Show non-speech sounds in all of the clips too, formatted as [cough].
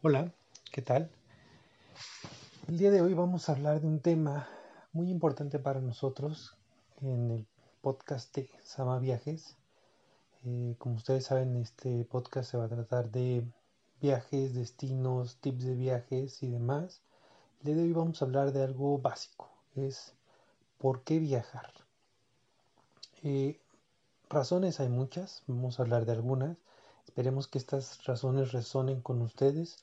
Hola, ¿qué tal? El día de hoy vamos a hablar de un tema muy importante para nosotros en el podcast de Sama Viajes. Eh, como ustedes saben, este podcast se va a tratar de viajes, destinos, tips de viajes y demás. El día de hoy vamos a hablar de algo básico, es ¿por qué viajar? Eh, razones hay muchas, vamos a hablar de algunas. Esperemos que estas razones resonen con ustedes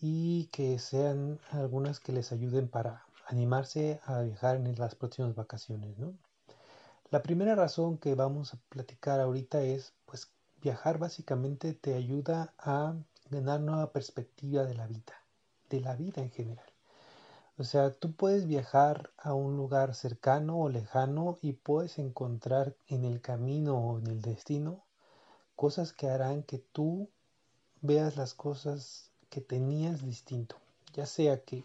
y que sean algunas que les ayuden para animarse a viajar en las próximas vacaciones. ¿no? La primera razón que vamos a platicar ahorita es, pues viajar básicamente te ayuda a ganar nueva perspectiva de la vida, de la vida en general. O sea, tú puedes viajar a un lugar cercano o lejano y puedes encontrar en el camino o en el destino cosas que harán que tú veas las cosas que tenías distinto. Ya sea que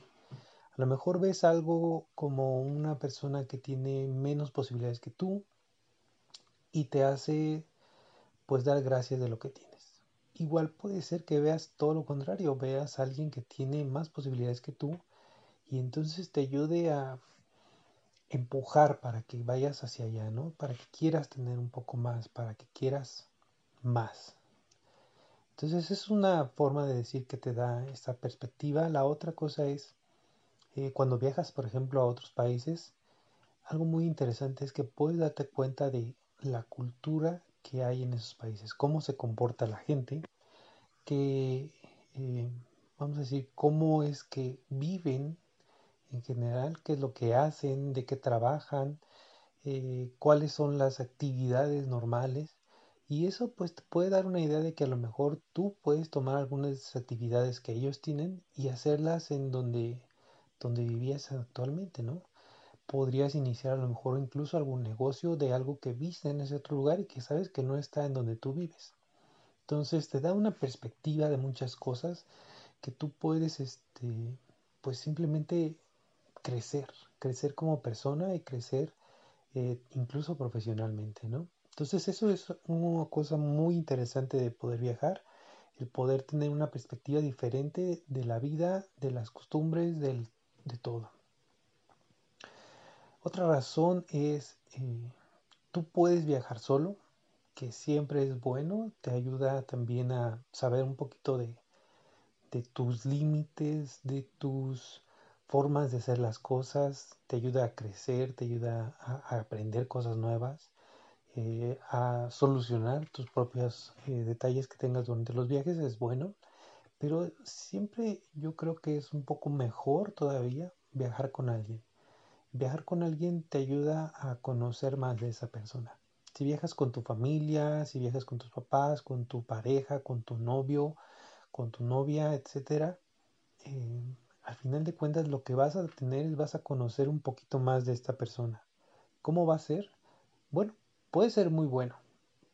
a lo mejor ves algo como una persona que tiene menos posibilidades que tú y te hace pues dar gracias de lo que tienes. Igual puede ser que veas todo lo contrario, veas a alguien que tiene más posibilidades que tú y entonces te ayude a empujar para que vayas hacia allá, ¿no? Para que quieras tener un poco más, para que quieras más. Entonces es una forma de decir que te da esta perspectiva. La otra cosa es, eh, cuando viajas, por ejemplo, a otros países, algo muy interesante es que puedes darte cuenta de la cultura que hay en esos países, cómo se comporta la gente, que, eh, vamos a decir, cómo es que viven en general, qué es lo que hacen, de qué trabajan, eh, cuáles son las actividades normales. Y eso pues te puede dar una idea de que a lo mejor tú puedes tomar algunas actividades que ellos tienen y hacerlas en donde, donde vivías actualmente, ¿no? Podrías iniciar a lo mejor incluso algún negocio de algo que viste en ese otro lugar y que sabes que no está en donde tú vives. Entonces te da una perspectiva de muchas cosas que tú puedes, este, pues simplemente crecer, crecer como persona y crecer eh, incluso profesionalmente, ¿no? Entonces eso es una cosa muy interesante de poder viajar, el poder tener una perspectiva diferente de la vida, de las costumbres, del, de todo. Otra razón es, eh, tú puedes viajar solo, que siempre es bueno, te ayuda también a saber un poquito de, de tus límites, de tus formas de hacer las cosas, te ayuda a crecer, te ayuda a, aprender cosas nuevas, eh, a solucionar tus propios eh, detalles que tengas durante los viajes, es bueno, pero siempre yo creo que es un poco mejor todavía viajar con alguien. Viajar con alguien te ayuda a conocer más de esa persona. Si viajas con tu familia, si viajas con tus papás, con tu pareja, con tu novio, con tu novia, etcétera, eh, al final de cuentas lo que vas a tener es vas a conocer un poquito más de esta persona. ¿Cómo va a ser? Bueno, puede ser muy bueno.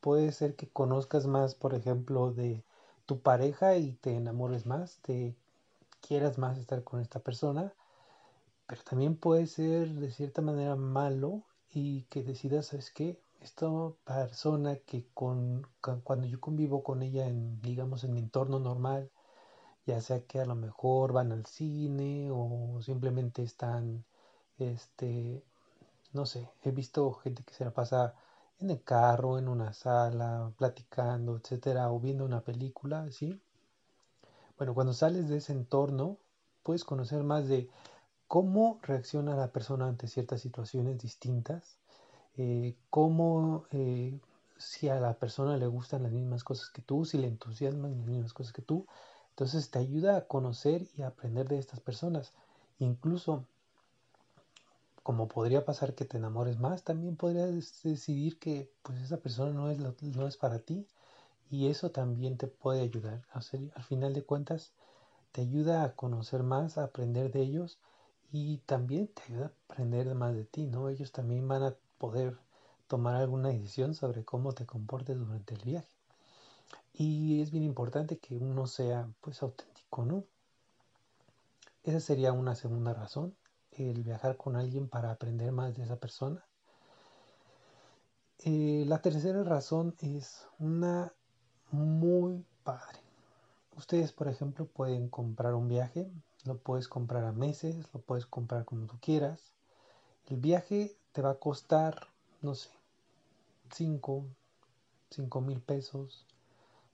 Puede ser que conozcas más, por ejemplo, de tu pareja y te enamores más, te quieras más estar con esta persona, pero también puede ser de cierta manera malo y que decidas, ¿sabes qué? Esta persona que con, cuando yo convivo con ella en, digamos, en mi entorno normal, ya sea que a lo mejor van al cine o simplemente están, este, no sé, he visto gente que se la pasa en el carro, en una sala, platicando, etcétera, o viendo una película, ¿sí? Bueno, cuando sales de ese entorno, puedes conocer más de cómo reacciona la persona ante ciertas situaciones distintas, eh, cómo, eh, si a la persona le gustan las mismas cosas que tú, si le entusiasman las mismas cosas que tú, entonces te ayuda a conocer y aprender de estas personas. Incluso, como podría pasar que te enamores más, también podrías decidir que pues esa persona no es, no es para ti y eso también te puede ayudar. al final de cuentas, te ayuda a conocer más, a aprender de ellos y también te ayuda a aprender más de ti, ¿no? Ellos también van a poder tomar alguna decisión sobre cómo te comportes durante el viaje. Y es bien importante que uno sea pues auténtico, ¿no? Esa sería una segunda razón, el viajar con alguien para aprender más de esa persona. Eh, la tercera razón es una muy padre. Ustedes, por ejemplo, pueden comprar un viaje, lo puedes comprar a meses, lo puedes comprar como tú quieras. El viaje te va a costar, no sé, 5, 5 mil pesos,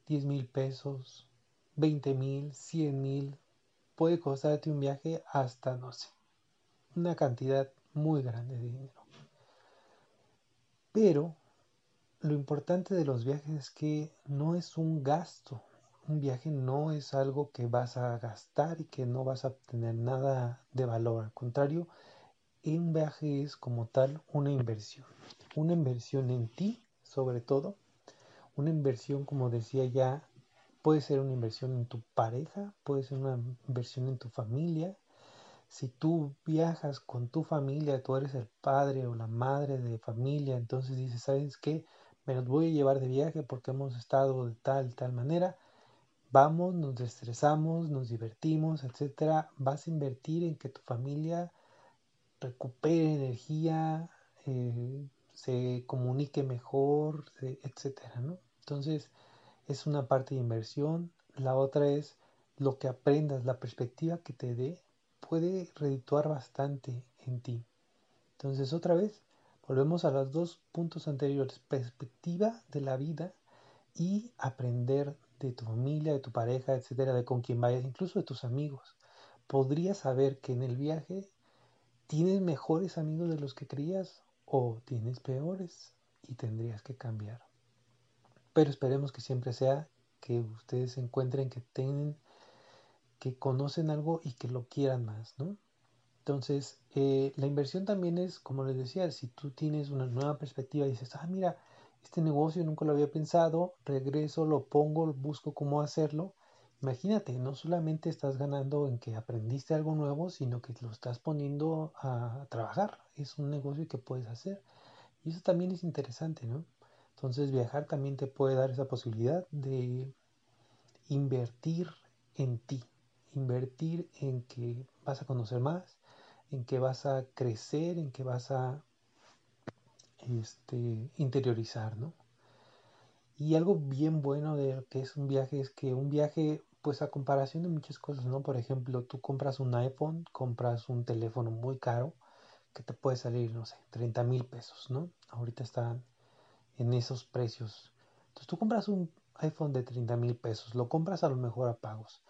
10 mil pesos, 20 mil, 100 mil. Puede costarte un viaje hasta, no sé, una cantidad muy grande de dinero. Pero lo importante de los viajes es que no es un gasto. Un viaje no es algo que vas a gastar y que no vas a obtener nada de valor. Al contrario, un viaje es como tal una inversión. Una inversión en ti, sobre todo. Una inversión, como decía ya, puede ser una inversión en tu pareja, puede ser una inversión en tu familia, si tú viajas con tu familia, tú eres el padre o la madre de familia, entonces dices, ¿sabes qué? Me los voy a llevar de viaje porque hemos estado de tal, tal manera. Vamos, nos estresamos, nos divertimos, etcétera. Vas a invertir en que tu familia recupere energía, eh, se comunique mejor, etcétera, ¿no? Entonces, es una parte de inversión. La otra es lo que aprendas, la perspectiva que te dé puede redituar bastante en ti. Entonces otra vez, volvemos a los dos puntos anteriores, perspectiva de la vida y aprender de tu familia, de tu pareja, etcétera, de con quien vayas, incluso de tus amigos. Podrías saber que en el viaje tienes mejores amigos de los que creías o tienes peores y tendrías que cambiar. Pero esperemos que siempre sea que ustedes encuentren que tienen que conocen algo y que lo quieran más, ¿no? Entonces, eh, la inversión también es, como les decía, si tú tienes una nueva perspectiva y dices, ah, mira, este negocio nunca lo había pensado, regreso, lo pongo, busco cómo hacerlo. Imagínate, no solamente estás ganando en que aprendiste algo nuevo, sino que lo estás poniendo a trabajar. Es un negocio que puedes hacer. Y eso también es interesante, ¿no? Entonces viajar también te puede dar esa posibilidad de invertir en ti, invertir en que vas a conocer más, en que vas a crecer, en que vas a este, interiorizar, ¿no? Y algo bien bueno de lo que es un viaje es que un viaje, pues a comparación de muchas cosas, ¿no? Por ejemplo, tú compras un iPhone, compras un teléfono muy caro, que te puede salir, no sé, 30 mil pesos, ¿no? Ahorita están en esos precios. Entonces tú compras un iPhone de 30 mil pesos, lo compras a lo mejor a pagos.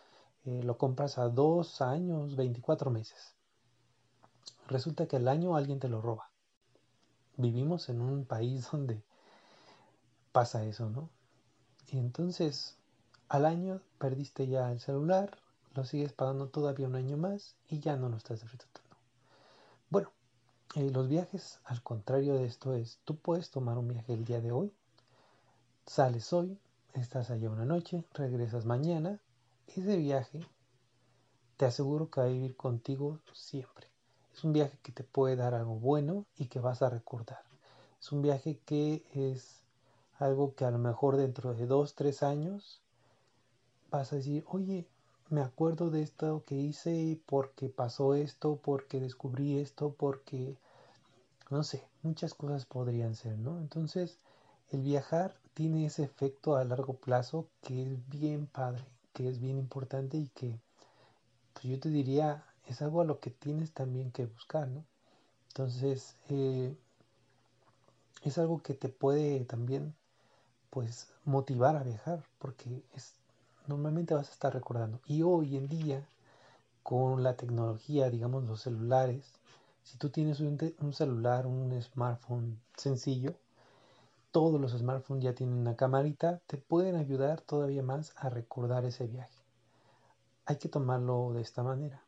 Eh, lo compras a dos años, 24 meses. Resulta que al año alguien te lo roba. Vivimos en un país [laughs] donde pasa eso, ¿no? Y entonces al año perdiste ya el celular, lo sigues pagando todavía un año más y ya no lo estás disfrutando. Bueno, eh, los viajes, al contrario de esto, es, tú puedes tomar un viaje el día de hoy, sales hoy, estás allá una noche, regresas mañana ese viaje te aseguro que va a vivir contigo siempre. Es un viaje que te puede dar algo bueno y que vas a recordar. Es un viaje que es algo que a lo mejor dentro de dos, tres años vas a decir, oye, me acuerdo de esto que hice porque pasó esto, porque descubrí esto, porque, no sé, muchas cosas podrían ser, ¿no? Entonces, el viajar tiene ese efecto a largo plazo que es bien padre que es bien importante y que pues yo te diría es algo a lo que tienes también que buscar, ¿no? Entonces, eh, es algo que te puede también, pues, motivar a viajar, porque es, normalmente vas a estar recordando. Y hoy en día, con la tecnología, digamos, los celulares, si tú tienes un, un celular, un smartphone sencillo, todos los smartphones ya tienen una camarita, te pueden ayudar todavía más a recordar ese viaje. Hay que tomarlo de esta manera.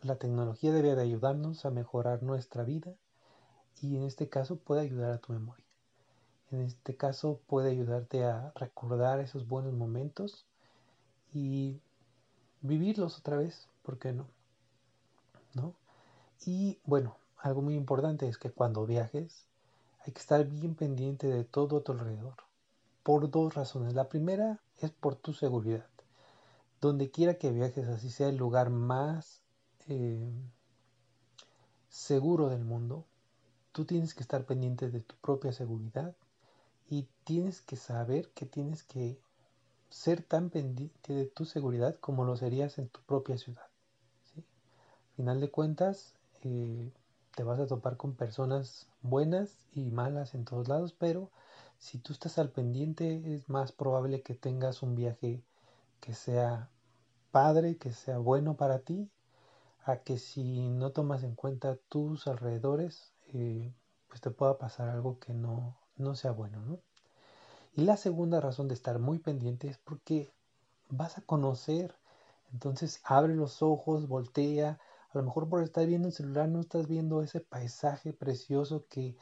La tecnología debe de ayudarnos a mejorar nuestra vida y en este caso puede ayudar a tu memoria. En este caso puede ayudarte a recordar esos buenos momentos y vivirlos otra vez, ¿por qué no? ¿No? Y bueno, algo muy importante es que cuando viajes hay que estar bien pendiente de todo a tu alrededor. Por dos razones. La primera es por tu seguridad. Donde quiera que viajes, así sea el lugar más eh, seguro del mundo, tú tienes que estar pendiente de tu propia seguridad y tienes que saber que tienes que ser tan pendiente de tu seguridad como lo serías en tu propia ciudad. ¿sí? Final de cuentas, eh, te vas a topar con personas buenas y malas en todos lados, pero si tú estás al pendiente es más probable que tengas un viaje que sea padre, que sea bueno para ti, a que si no tomas en cuenta tus alrededores, eh, pues te pueda pasar algo que no, no sea bueno, ¿no? Y la segunda razón de estar muy pendiente es porque vas a conocer. Entonces abre los ojos, voltea. A lo mejor por estar viendo el celular no estás viendo ese paisaje precioso que,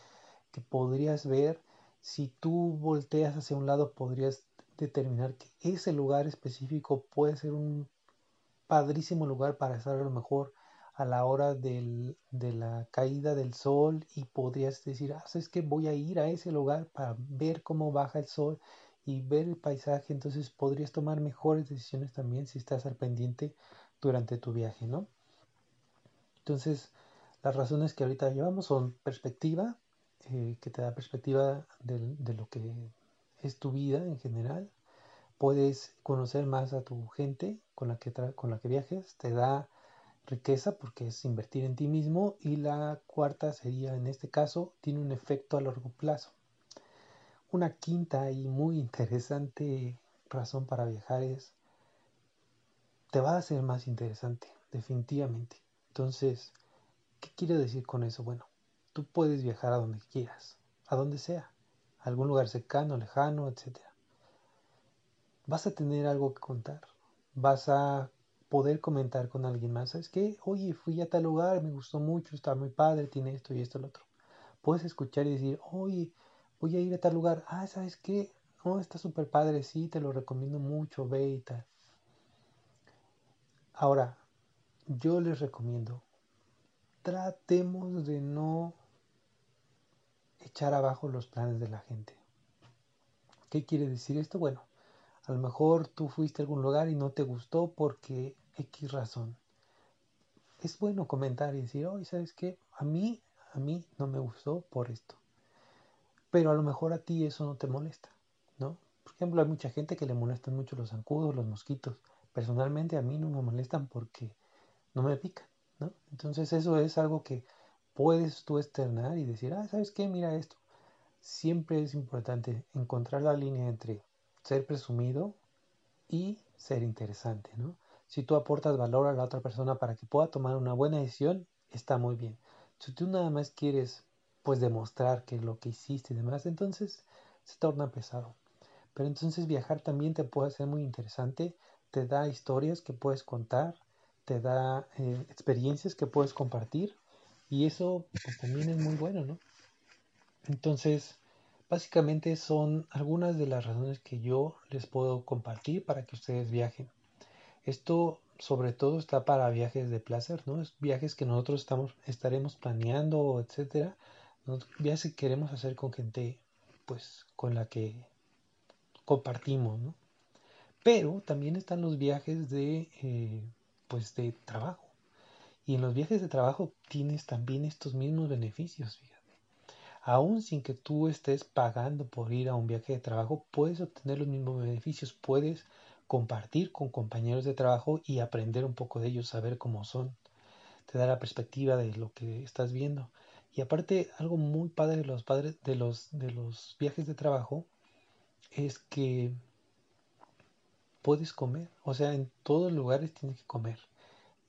que podrías ver. Si tú volteas hacia un lado podrías determinar que ese lugar específico puede ser un padrísimo lugar para estar a lo mejor a la hora del, de la caída del sol y podrías decir, ah, es que voy a ir a ese lugar para ver cómo baja el sol y ver el paisaje, entonces podrías tomar mejores decisiones también si estás al pendiente durante tu viaje, ¿no? Entonces, las razones que ahorita llevamos son perspectiva, eh, que te da perspectiva de, lo que es tu vida en general, puedes conocer más a tu gente con la que, con la que viajes, te da riqueza porque es invertir en ti mismo y la cuarta sería en este caso tiene un efecto a largo plazo. Una quinta y muy interesante razón para viajar es te va a hacer más interesante, definitivamente. Entonces, ¿qué quiero decir con eso? Bueno, tú puedes viajar a donde quieras, a donde sea, a algún lugar cercano, lejano, etc. Vas a tener algo que contar, vas a poder comentar con alguien más. ¿Sabes qué? Oye, fui a tal lugar, me gustó mucho, está muy padre, tiene esto y esto y lo otro. Puedes escuchar y decir, oye, voy a ir a tal lugar. Ah, ¿sabes qué? Oh, está súper padre, sí, te lo recomiendo mucho, ve y tal. Ahora, yo les recomiendo, tratemos de no echar abajo los planes de la gente. ¿Qué quiere decir esto? Bueno, a lo mejor tú fuiste a algún lugar y no te gustó porque X razón. Es bueno comentar y decir, oye, ¿sabes qué? A mí, a mí no me gustó por esto. Pero a lo mejor a ti eso no te molesta, ¿no? Por ejemplo, hay mucha gente que le molestan mucho los zancudos, los mosquitos. Personalmente a mí no me molestan porque no me pican, ¿no? Entonces eso es algo que puedes tú externar y decir, ah, ¿sabes qué? Mira esto. Siempre es importante encontrar la línea entre ser presumido y ser interesante, ¿no? Si tú aportas valor a la otra persona para que pueda tomar una buena decisión, está muy bien. Si tú nada más quieres pues demostrar que lo que hiciste y demás, entonces se torna pesado. Pero entonces viajar también te puede ser muy interesante, te da historias que puedes contar, te da eh, experiencias que puedes compartir y eso pues también es muy bueno, ¿no? Entonces, básicamente son algunas de las razones que yo les puedo compartir para que ustedes viajen. Esto sobre todo está para viajes de placer, ¿no? Es viajes que nosotros estamos, estaremos planeando, etcétera. Viajes que queremos hacer con gente, pues, con la que compartimos, ¿no? Pero también están los viajes de, eh, pues, de trabajo. Y en los viajes de trabajo tienes también estos mismos beneficios, fíjate. Aún sin que tú estés pagando por ir a un viaje de trabajo, puedes obtener los mismos beneficios, puedes compartir con compañeros de trabajo y aprender un poco de ellos, saber cómo son. Te da la perspectiva de lo que estás viendo. Y aparte, algo muy padre de los padres de los de los viajes de trabajo es que puedes comer, o sea, en todos lugares tienes que comer.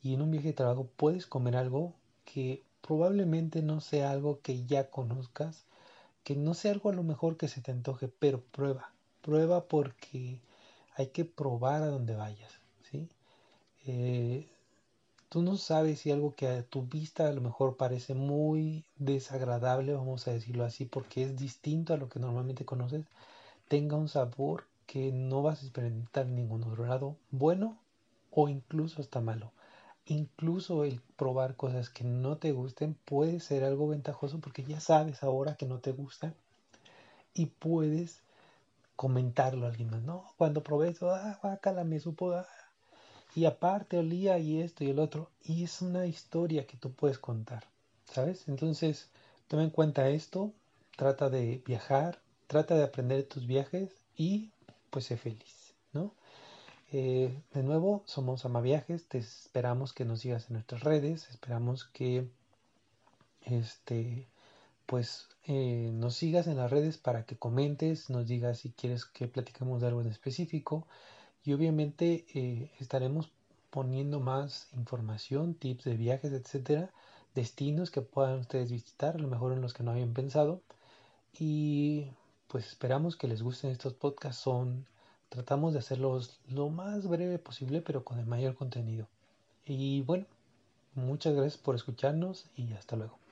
Y en un viaje de trabajo puedes comer algo que probablemente no sea algo que ya conozcas, que no sea algo a lo mejor que se te antoje, pero prueba, prueba porque hay que probar a donde vayas, ¿sí? Eh, tú no sabes si algo que a tu vista a lo mejor parece muy desagradable, vamos a decirlo así, porque es distinto a lo que normalmente conoces, tenga un sabor que no vas a experimentar en ningún otro lado, bueno o incluso hasta malo. Incluso el probar cosas que no te gusten puede ser algo ventajoso porque ya sabes ahora que no te gustan y puedes comentarlo a alguien más, ¿no? Cuando probé eso, ah, guácala, me supo, ah". y aparte olía y esto y el otro, y es una historia que tú puedes contar, ¿sabes? Entonces, toma en cuenta esto, trata de viajar, trata de aprender tus viajes y pues sé feliz, ¿no? Eh, de nuevo, somos Amaviajes, te esperamos que nos sigas en nuestras redes, esperamos que este pues eh, nos sigas en las redes para que comentes, nos digas si quieres que platiquemos de algo en específico y obviamente eh, estaremos poniendo más información, tips de viajes, etcétera, destinos que puedan ustedes visitar, a lo mejor en los que no habían pensado y pues esperamos que les gusten estos podcasts, son tratamos de hacerlos lo más breve posible pero con el mayor contenido. Y bueno, muchas gracias por escucharnos y hasta luego.